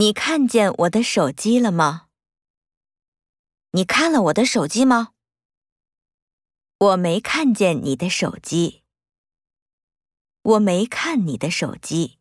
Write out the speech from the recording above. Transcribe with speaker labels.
Speaker 1: 你看见我的手机了吗？你看了我的手机吗？我没看见你的手机。我没看你的手机。